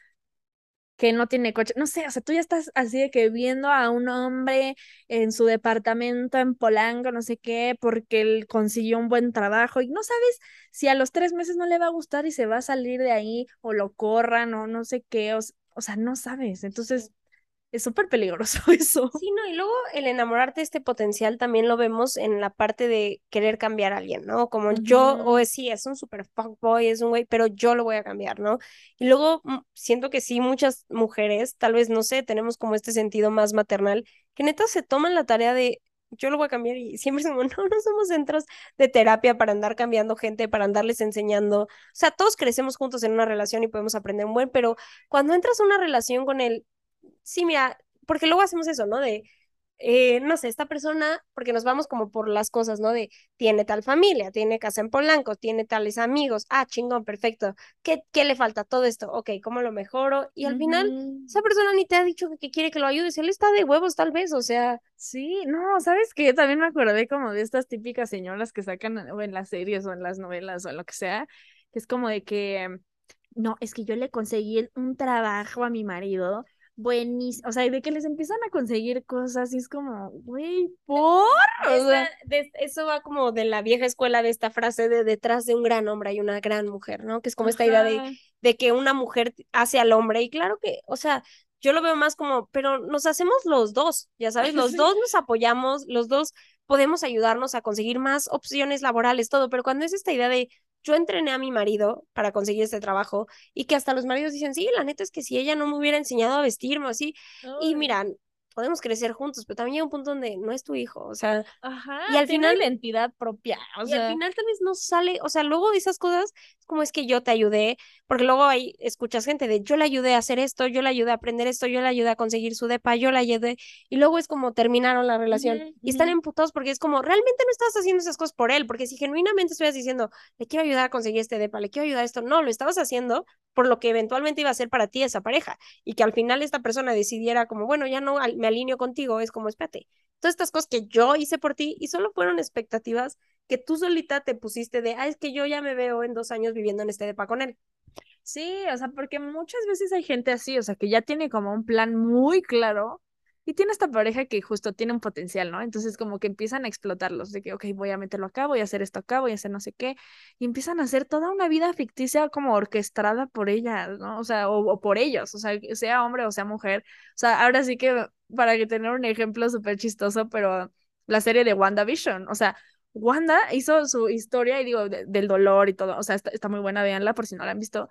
que no tiene coche, no sé, o sea, tú ya estás así de que viendo a un hombre en su departamento en Polanco, no sé qué, porque él consiguió un buen trabajo y no sabes si a los tres meses no le va a gustar y se va a salir de ahí o lo corran o no sé qué, o, o sea, no sabes, entonces es súper peligroso eso. Sí, no, y luego el enamorarte de este potencial también lo vemos en la parte de querer cambiar a alguien, ¿no? Como yo, o es, sí, es un super fuckboy, es un güey, pero yo lo voy a cambiar, ¿no? Y luego mm, siento que sí, muchas mujeres, tal vez, no sé, tenemos como este sentido más maternal, que neta se toman la tarea de, yo lo voy a cambiar y siempre somos, no, no somos centros de terapia para andar cambiando gente, para andarles enseñando. O sea, todos crecemos juntos en una relación y podemos aprender un buen, pero cuando entras a una relación con él, sí, mira, porque luego hacemos eso, ¿no? De, eh, no sé, esta persona, porque nos vamos como por las cosas, ¿no? De, tiene tal familia, tiene casa en Polanco, tiene tales amigos, ah, chingón, perfecto. ¿Qué, qué le falta? Todo esto, ok, ¿cómo lo mejoro? Y al final, esa persona ni te ha dicho que, quiere que lo ayudes, él está de huevos tal vez, o sea. Sí, no, ¿sabes qué? También me acordé como de estas típicas señoras que sacan o en las series o en las novelas o en lo que sea, que es como de que, no, es que yo le conseguí un trabajo a mi marido buenísimo, o sea, de que les empiezan a conseguir cosas y es como, güey, ¿por? eso va como de la vieja escuela de esta frase de detrás de un gran hombre hay una gran mujer, ¿no? Que es como esta idea de, de que una mujer hace al hombre y claro que, o sea, yo lo veo más como, pero nos hacemos los dos, ya sabes, los dos nos apoyamos, los dos podemos ayudarnos a conseguir más opciones laborales, todo, pero cuando es esta idea de yo entrené a mi marido para conseguir este trabajo y que hasta los maridos dicen, sí, la neta es que si ella no me hubiera enseñado a vestirme así, y miran, podemos crecer juntos, pero también llega un punto donde no es tu hijo, o sea, y al final la entidad propia, o y al final tal vez no sale, o sea, luego de esas cosas, es como es que yo te ayudé, porque luego hay, escuchas gente de yo le ayudé a hacer esto, yo le ayudé a aprender esto, yo le ayudé a conseguir su depa, yo le ayudé, y luego es como terminaron la relación, y están emputados porque es como, realmente no estabas haciendo esas cosas por él, porque si genuinamente estuvieras diciendo, le quiero ayudar a conseguir este depa, le quiero ayudar a esto, no, lo estabas haciendo por lo que eventualmente iba a ser para ti esa pareja, y que al final esta persona decidiera como, bueno, ya no me alineo contigo, es como, espérate, todas estas cosas que yo hice por ti y solo fueron expectativas que tú solita te pusiste de, ah, es que yo ya me veo en dos años viviendo en este depa con él. Sí, o sea, porque muchas veces hay gente así, o sea, que ya tiene como un plan muy claro y tiene esta pareja que justo tiene un potencial, ¿no? Entonces como que empiezan a explotarlos, de que, ok, voy a meterlo acá, voy a hacer esto acá, voy a hacer no sé qué, y empiezan a hacer toda una vida ficticia como orquestada por ella, ¿no? O sea, o, por ellos, o sea, sea hombre o sea mujer. O sea, ahora sí que para que tener un ejemplo súper chistoso, pero la serie de WandaVision. O sea, Wanda hizo su historia y digo, del dolor y todo. O sea, está, muy buena, véanla por si no la han visto.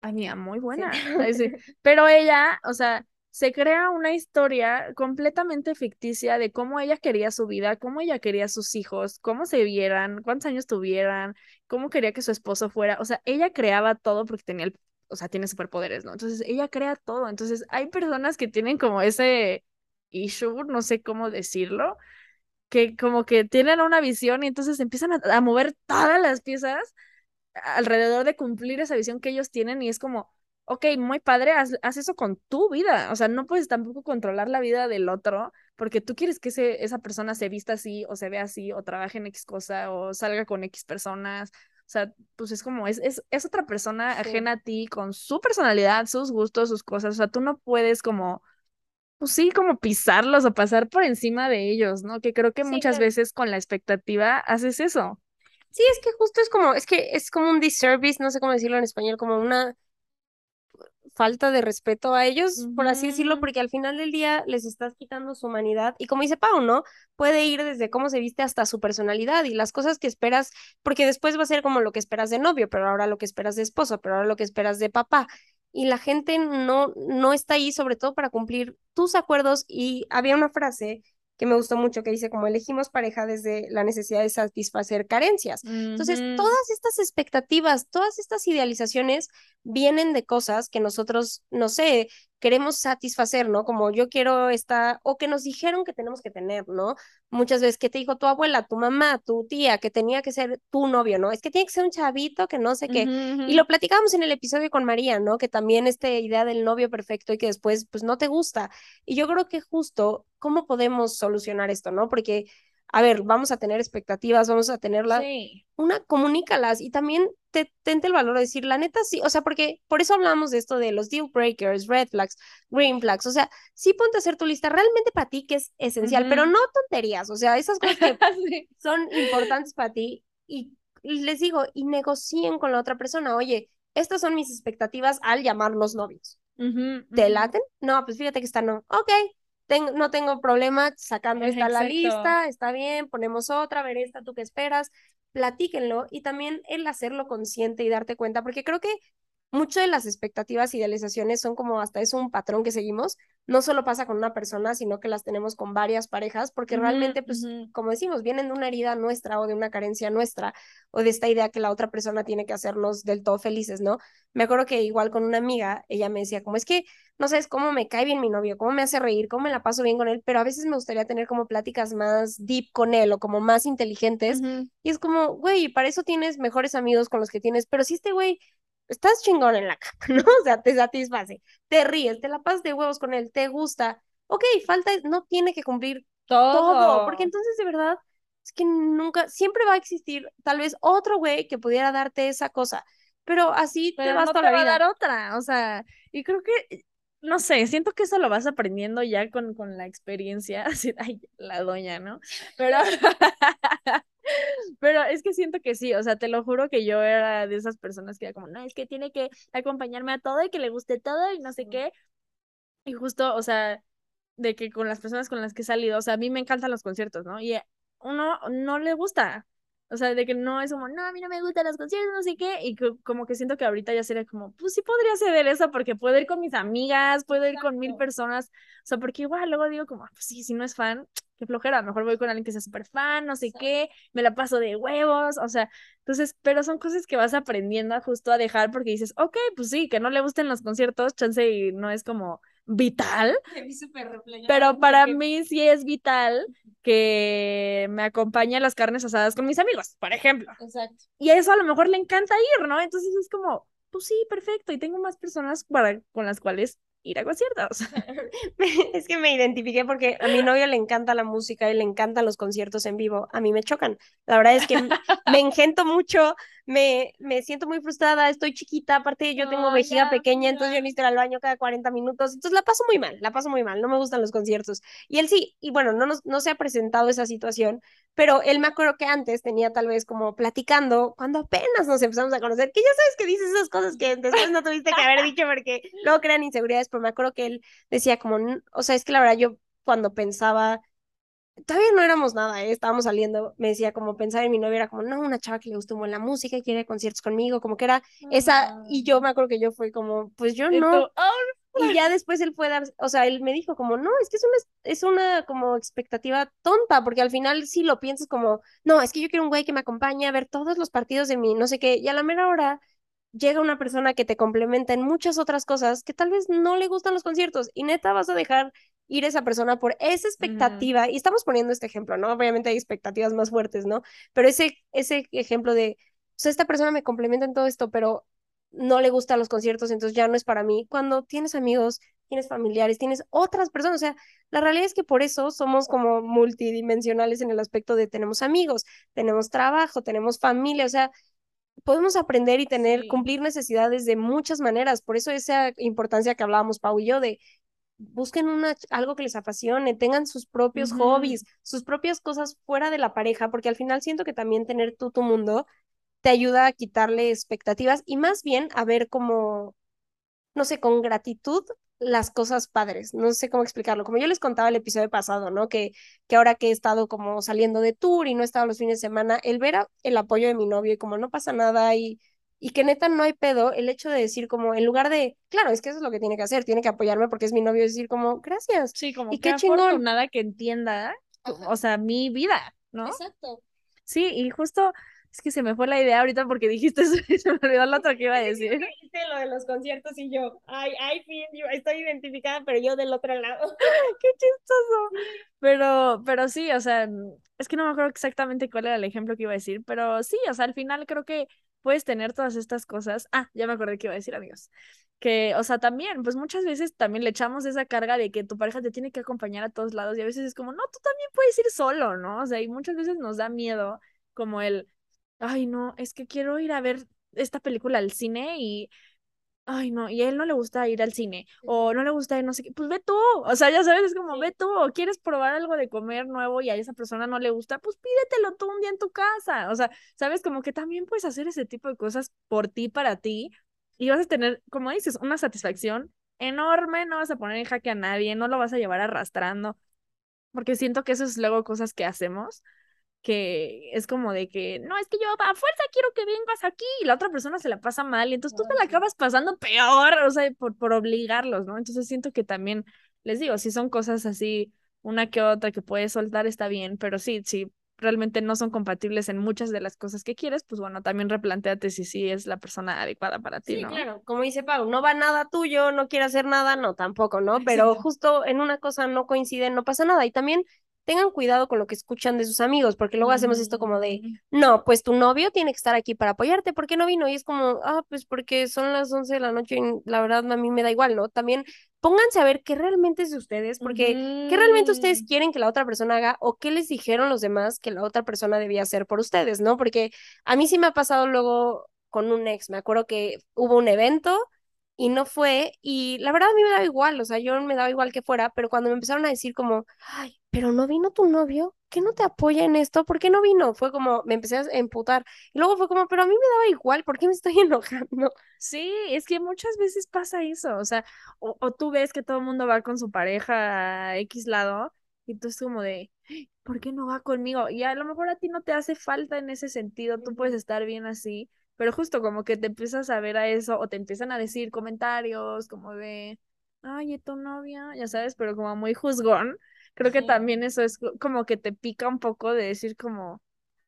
Ay, mía, muy buena. Pero ella, o sea, se crea una historia completamente ficticia de cómo ella quería su vida, cómo ella quería sus hijos, cómo se vieran, cuántos años tuvieran, cómo quería que su esposo fuera. O sea, ella creaba todo porque tenía el, o sea, tiene superpoderes, ¿no? Entonces, ella crea todo. Entonces, hay personas que tienen como ese issue, no sé cómo decirlo, que como que tienen una visión y entonces empiezan a, mover todas las piezas alrededor de cumplir esa visión que ellos tienen y es como, ok, muy padre, haz, eso con tu vida, o sea, no puedes tampoco controlar la vida del otro porque tú quieres que ese, esa persona se vista así o se vea así o trabaje en X cosa o salga con X personas. O sea, pues es como, es, es, es otra persona ajena a ti con su personalidad, sus gustos, sus cosas. O sea, tú no puedes como pues sí, como pisarlos o pasar por encima de ellos, ¿no? Que creo que muchas veces con la expectativa haces eso. Sí, es que justo es como, es que es como un disservice, no sé cómo decirlo en español, como una falta de respeto a ellos, por así decirlo, porque al final del día les estás quitando su humanidad. Y como dice Pau, ¿no? Puede ir desde cómo se viste hasta su personalidad y las cosas que esperas, porque después va a ser como lo que esperas de novio, pero ahora lo que esperas de esposo, pero ahora lo que esperas de papá y la gente no, no está ahí sobre todo para cumplir tus acuerdos y había una frase que me gustó mucho, que dice como elegimos pareja desde la necesidad de satisfacer carencias. Entonces, todas estas expectativas, todas estas idealizaciones vienen de cosas que nosotros, no sé, queremos satisfacer, ¿no? Como yo quiero esta, o que nos dijeron que tenemos que tener, ¿no? Muchas veces que te dijo tu abuela, tu mamá, tu tía, que tenía que ser tu novio, ¿no? Es que tiene que ser un chavito, que no sé qué. Y lo platicábamos en el episodio con María, ¿no? Que también esta idea del novio perfecto y que después, pues, no te gusta. Y yo creo que justo, ¿cómo podemos solucionar esto, no? Porque a ver, vamos a tener expectativas, vamos a tenerlas. Sí. Una, comunícalas y también te, tente el valor de decir, la neta, sí, o sea, porque por eso hablamos de esto de los deal breakers, red flags, green flags, o sea, sí ponte a hacer tu lista realmente para ti que es esencial, pero no tonterías, o sea, esas cosas que son importantes para ti y, les digo, y negocien con la otra persona, oye, estas son mis expectativas al llamarnos novios. ¿Te laten? No, pues fíjate que está no. Ok, no tengo problema sacando esta la lista, está bien, ponemos otra, ver esta, tú qué esperas, platíquenlo y también el hacerlo consciente y darte cuenta, porque creo que muchas de las expectativas idealizaciones son como hasta es un patrón que seguimos, no solo pasa con una persona, sino que las tenemos con varias parejas, porque realmente, pues, como decimos, vienen de una herida nuestra o de una carencia nuestra, o de esta idea que la otra persona tiene que hacernos del todo felices, ¿no? Me acuerdo que igual con una amiga, ella me decía, como es que no sabes cómo me cae bien mi novio, cómo me hace reír, cómo me la paso bien con él, pero a veces me gustaría tener como pláticas más deep con él o como más inteligentes. Y es como, güey, para eso tienes mejores amigos con los que tienes, pero si este güey estás chingón en la cama, ¿no? O sea, te satisface, te ríes, te la pasas de huevos con él, te gusta. Ok, falta, no tiene que cumplir todo, porque entonces de verdad es que nunca, siempre va a existir tal vez otro güey que pudiera darte esa cosa, pero así te vas toda la vida. Va a dar otra, o sea, y creo que, no sé, siento que eso lo vas aprendiendo ya con, con la experiencia, así, ay, la doña, ¿no? Pero... Pero es que siento que sí, o sea, te lo juro que yo era de esas personas que era como, no, es que tiene que acompañarme a todo y que le guste todo y no sé qué. Y justo, o sea, de que con las personas con las que he salido, o sea, a mí me encantan los conciertos, ¿no? Y uno no le gusta. O sea, de que no es como, no, a mí no me gustan los conciertos, no sé qué. Y como que siento que ahorita ya sería como, pues sí podría ceder eso porque puedo ir con mis amigas, puedo ir con mil personas. O sea, porque igual luego digo como, ah, pues sí, si no es fan, qué flojera, mejor voy con alguien que sea súper fan, no sé qué, me la paso de huevos, o sea, entonces, pero son cosas que vas aprendiendo justo a dejar porque dices, ok, pues sí, que no le gusten los conciertos, chance y no es como vital, pero para mí sí es vital que me acompañe a las carnes asadas con mis amigos, por ejemplo. Exacto. Y a eso a lo mejor le encanta ir, ¿no? Entonces es como, pues sí, perfecto, y tengo más personas para, con las cuales ir a conciertos. es que me identifiqué porque a mi novio le encanta la música y le encantan los conciertos en vivo. A mí me chocan. La verdad es que me engento mucho, me, me siento muy frustrada, estoy chiquita, aparte yo tengo vejiga pequeña, entonces yo necesito ir al baño cada 40 minutos, entonces la paso muy mal, la paso muy mal, no me gustan los conciertos. Y él sí, y bueno, no, nos, no se ha presentado esa situación, pero él me acuerdo que antes tenía tal vez como platicando, cuando apenas nos empezamos a conocer, que ya sabes que dices esas cosas que después no tuviste que haber dicho porque luego crean inseguridades, pero me acuerdo que él decía como, o sea, es que la verdad yo cuando pensaba todavía no éramos nada, ¿eh? estábamos saliendo, me decía como pensar en mi novia, era como, no, una chava que le gusta mucho la música y quiere conciertos conmigo, como que era esa, y yo me acuerdo que yo fui como, pues yo no. Y ya después él fue a dar, o sea, él me dijo como, no, es que es una, es una como expectativa tonta, porque al final sí lo piensas como, no, es que yo quiero un güey que me acompañe a ver todos los partidos de mí, no sé qué, y a la mera hora llega una persona que te complementa en muchas otras cosas que tal vez no le gustan los conciertos y neta vas a dejar ir esa persona por esa expectativa, y estamos poniendo este ejemplo, ¿no? Obviamente hay expectativas más fuertes, ¿no? Pero ese, ese ejemplo de, o sea, esta persona me complementa en todo esto, pero no le gustan los conciertos, entonces ya no es para mí. Cuando tienes amigos, tienes familiares, tienes otras personas, o sea, la realidad es que por eso somos como multidimensionales en el aspecto de tenemos amigos, tenemos trabajo, tenemos familia, o sea, podemos aprender y tener, cumplir necesidades de muchas maneras. Por eso esa importancia que hablábamos Pau y yo de busquen una, algo que les apasione, tengan sus propios hobbies, sus propias cosas fuera de la pareja, porque al final siento que también tener tú tu mundo te ayuda a quitarle expectativas y más bien a ver como, no sé, con gratitud las cosas padres, no sé cómo explicarlo, como yo les contaba el episodio pasado, ¿no? Que, que ahora que he estado como saliendo de tour y no he estado los fines de semana, el ver el apoyo de mi novio y como no pasa nada y y que neta no hay pedo el hecho de decir como en lugar de, claro, es que eso es lo que tiene que hacer, tiene que apoyarme porque es mi novio, decir como, gracias. Sí, como y qué chingón. nada que entienda, o sea, mi vida, ¿no? Exacto. Sí, y justo es que se me fue la idea ahorita porque dijiste eso y se me olvidó lo otro que iba a decir. Dijiste lo de los conciertos y yo, ay, ay, estoy identificada, pero yo del otro lado. Qué chistoso. Pero, pero sí, o sea, es que no me acuerdo exactamente cuál era el ejemplo que iba a decir, pero sí, o sea, al final creo que puedes tener todas estas cosas. Ah, ya me acordé que iba a decir, amigos. Que, o sea, también, pues muchas veces también le echamos esa carga de que tu pareja te tiene que acompañar a todos lados y a veces es como, no, tú también puedes ir solo, ¿no? O sea, y muchas veces nos da miedo como el, ay, no, es que quiero ir a ver esta película al cine y ay, no, y a él no le gusta ir al cine, o no le gusta ir no sé qué, pues ve tú, o sea, ya sabes, es como, ve tú, o quieres probar algo de comer nuevo y a esa persona no le gusta, pues pídetelo tú un día en tu casa, o sea, sabes, como que también puedes hacer ese tipo de cosas por ti, para ti, y vas a tener, como dices, una satisfacción enorme, no vas a poner en jaque a nadie, no lo vas a llevar arrastrando, porque siento que eso es luego cosas que hacemos, que es como de que, no, es que yo a fuerza quiero que vengas aquí y la otra persona se la pasa mal y entonces tú te la acabas pasando peor, o sea, por, por obligarlos, ¿no? Entonces siento que también, les digo, si son cosas así, una que otra que puedes soltar está bien, pero sí, si realmente no son compatibles en muchas de las cosas que quieres, pues bueno, también replanteate si sí es la persona adecuada para ti, sí, claro, como dice Pau, no va nada tuyo, no quiere hacer nada, no, tampoco, ¿no? Pero justo en una cosa no coinciden, no pasa nada. Y también tengan cuidado con lo que escuchan de sus amigos, porque luego hacemos esto como de, mm. no, pues tu novio tiene que estar aquí para apoyarte, ¿por qué no vino? Y es como, ah, pues porque son las 11 de la noche y la verdad a mí me da igual, ¿no? También pónganse a ver qué realmente es de ustedes, porque qué realmente ustedes quieren que la otra persona haga o qué les dijeron los demás que la otra persona debía hacer por ustedes, ¿no? Porque a mí sí me ha pasado luego con un ex, me acuerdo que hubo un evento y no fue, y la verdad a mí me daba igual, o sea, yo me daba igual que fuera, pero cuando me empezaron a decir como, ay, pero no vino tu novio, ¿qué no te apoya en esto? ¿Por qué no vino? Fue como, me empecé a emputar, y luego fue como, pero a mí me daba igual, ¿por qué me estoy enojando? Sí, es que muchas veces pasa eso, o sea, o, o tú ves que todo el mundo va con su pareja a X lado, y tú es como de, ¿por qué no va conmigo? Y a lo mejor a ti no te hace falta en ese sentido, tú puedes estar bien así, pero justo como que te empiezas a ver a eso o te empiezan a decir comentarios como de, ay, ¿y tu novia? Ya sabes, pero como muy juzgón. Creo que también eso es como que te pica un poco de decir como,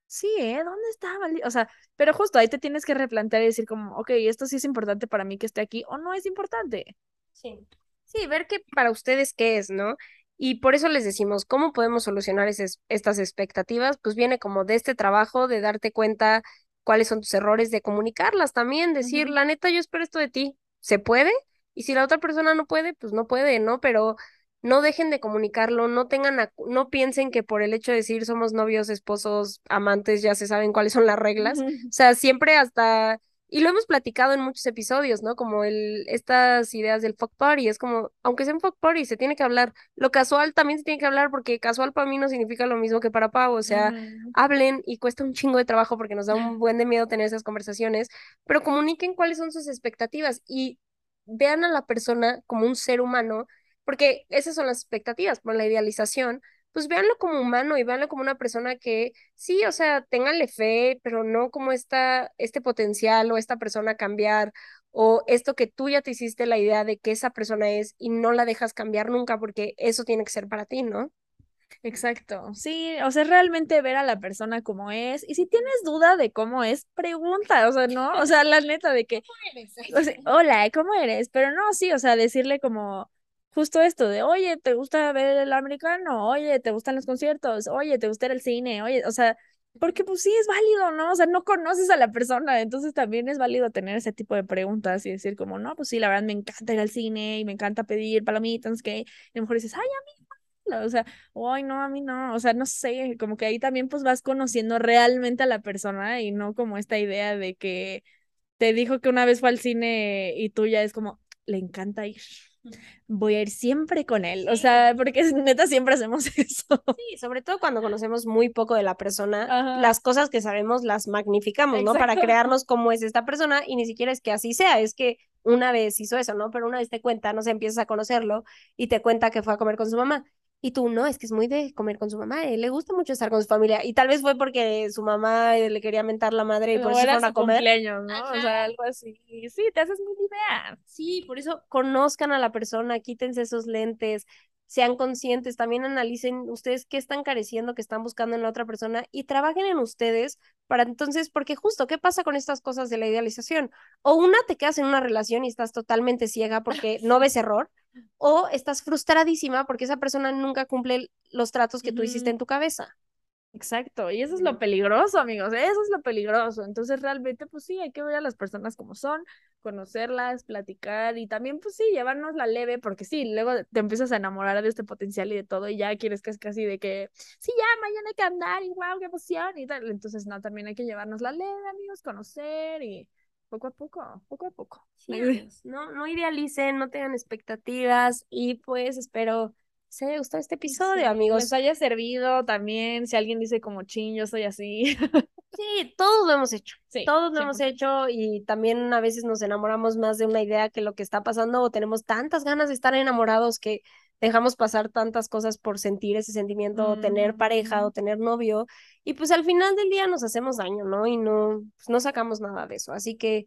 sí, ¿eh? ¿Dónde estaba? O sea, pero justo ahí te tienes que replantear y decir como, ok, esto sí es importante para mí que esté aquí o no es importante. Sí. Sí, ver qué para ustedes qué es, ¿no? Y por eso les decimos, ¿cómo podemos solucionar estas expectativas? Pues viene como de este trabajo, de darte cuenta cuáles son tus errores, de comunicarlas también, decir, la neta, yo espero esto de ti, ¿se puede? Y si la otra persona no puede, pues no puede, ¿no? Pero no dejen de comunicarlo, no tengan, no piensen que por el hecho de decir somos novios, esposos, amantes, ya se saben cuáles son las reglas. O sea, siempre hasta y lo hemos platicado en muchos episodios, ¿no? Como el, estas ideas del fuck party, es como, aunque sea un fuck party, se tiene que hablar. Lo casual también se tiene que hablar porque casual para mí no significa lo mismo que para Pau, o sea, hablen y cuesta un chingo de trabajo porque nos da un buen de miedo tener esas conversaciones, pero comuniquen cuáles son sus expectativas y vean a la persona como un ser humano, porque esas son las expectativas, por la idealización, pues véanlo como humano y véanlo como una persona que sí, o sea, ténganle fe, pero no como esta, este potencial o esta persona cambiar o esto que tú ya te hiciste la idea de que esa persona es y no la dejas cambiar nunca porque eso tiene que ser para ti, ¿no? Exacto, sí, o sea, realmente ver a la persona como es, y si tienes duda de cómo es, pregunta, o sea, no, o sea, la neta de que, hola, ¿cómo eres? Pero no, sí, o sea, decirle como justo esto de, oye, ¿te gusta ver el americano? Oye, ¿te gustan los conciertos? Oye, ¿te gusta el cine? Oye, o sea, porque pues sí es válido, ¿no? O sea, no conoces a la persona, entonces también es válido tener ese tipo de preguntas y decir como, no, pues sí, la verdad me encanta ir al cine y me encanta pedir palomitas, que y a lo mejor dices, ay, a mí o sea, ay, no, a mí no, o sea, no sé, como que ahí también pues vas conociendo realmente a la persona y no como esta idea de que te dijo que una vez fue al cine y tú ya es como, le encanta ir. Voy a ir siempre con él, o sea, porque neta siempre hacemos eso. Sí, sobre todo cuando conocemos muy poco de la persona, las cosas que sabemos las magnificamos, ¿no? Para crearnos cómo es esta persona y ni siquiera es que así sea, es que una vez hizo eso, ¿no? Pero una vez te cuenta, no sé, empiezas a conocerlo y te cuenta que fue a comer con su mamá y tú, no, es que es muy de comer con su mamá, él le gusta mucho estar con su familia. Y tal vez fue porque su mamá eh, le quería mentar la madre y por eso fueron a comer. ¿no? O sea, algo así. Sí, te haces muy idea. Sí, por eso conozcan a la persona, quítense esos lentes, sean conscientes, también analicen ustedes qué están careciendo, qué están buscando en la otra persona y trabajen en ustedes para entonces, porque justo, ¿qué pasa con estas cosas de la idealización? O una, te quedas en una relación y estás totalmente ciega porque no ves error o estás frustradísima porque esa persona nunca cumple los tratos que tú hiciste en tu cabeza. Exacto, y eso es lo peligroso, amigos, eso es lo peligroso. Entonces, realmente, pues sí, hay que ver a las personas como son, conocerlas, platicar y también, pues sí, llevarnos la leve, porque sí, luego te empiezas a enamorar de este potencial y de todo, y ya quieres que es casi de que, sí, ya, mañana hay que andar, y wow, qué emoción, y tal. Entonces, no, también hay que llevarnos la leve, amigos, conocer y poco a poco, poco a poco. no, no idealicen, no tengan expectativas y pues espero se haya gustado este episodio, amigos. Les haya servido también, si alguien dice como ching, yo soy así. Sí, todos lo hemos hecho. Sí, todos lo hemos hecho y también a veces nos enamoramos más de una idea que lo que está pasando o tenemos tantas ganas de estar enamorados que dejamos pasar tantas cosas por sentir ese sentimiento, o tener pareja o tener novio y pues al final del día nos hacemos daño, ¿no? Y no, pues no sacamos nada de eso. Así que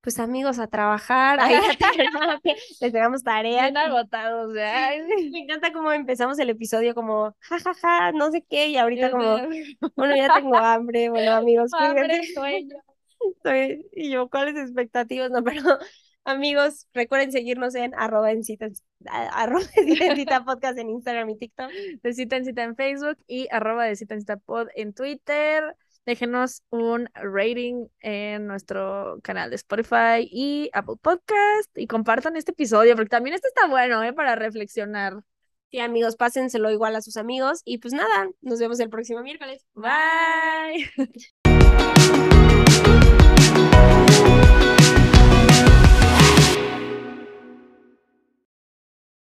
pues amigos a trabajar, ahí les dejamos tarea. Bien agotados. Me encanta cómo empezamos el episodio como jajaja, ja, ja, no sé qué, y ahorita como, bueno, ya tengo hambre, bueno amigos, hambre, sueño. y yo, ¿cuáles expectativas? No, pero amigos, recuerden seguirnos en arroba en cita, arroba en cita podcast en Instagram y TikTok. De cita en cita en Facebook y arroba de cita en cita pod en Twitter déjenos un rating en nuestro canal de Spotify y Apple Podcast y compartan este episodio porque también este está bueno, ¿eh? Para reflexionar. Sí, amigos, pásenselo igual a sus amigos y pues nada, nos vemos el próximo miércoles. Bye.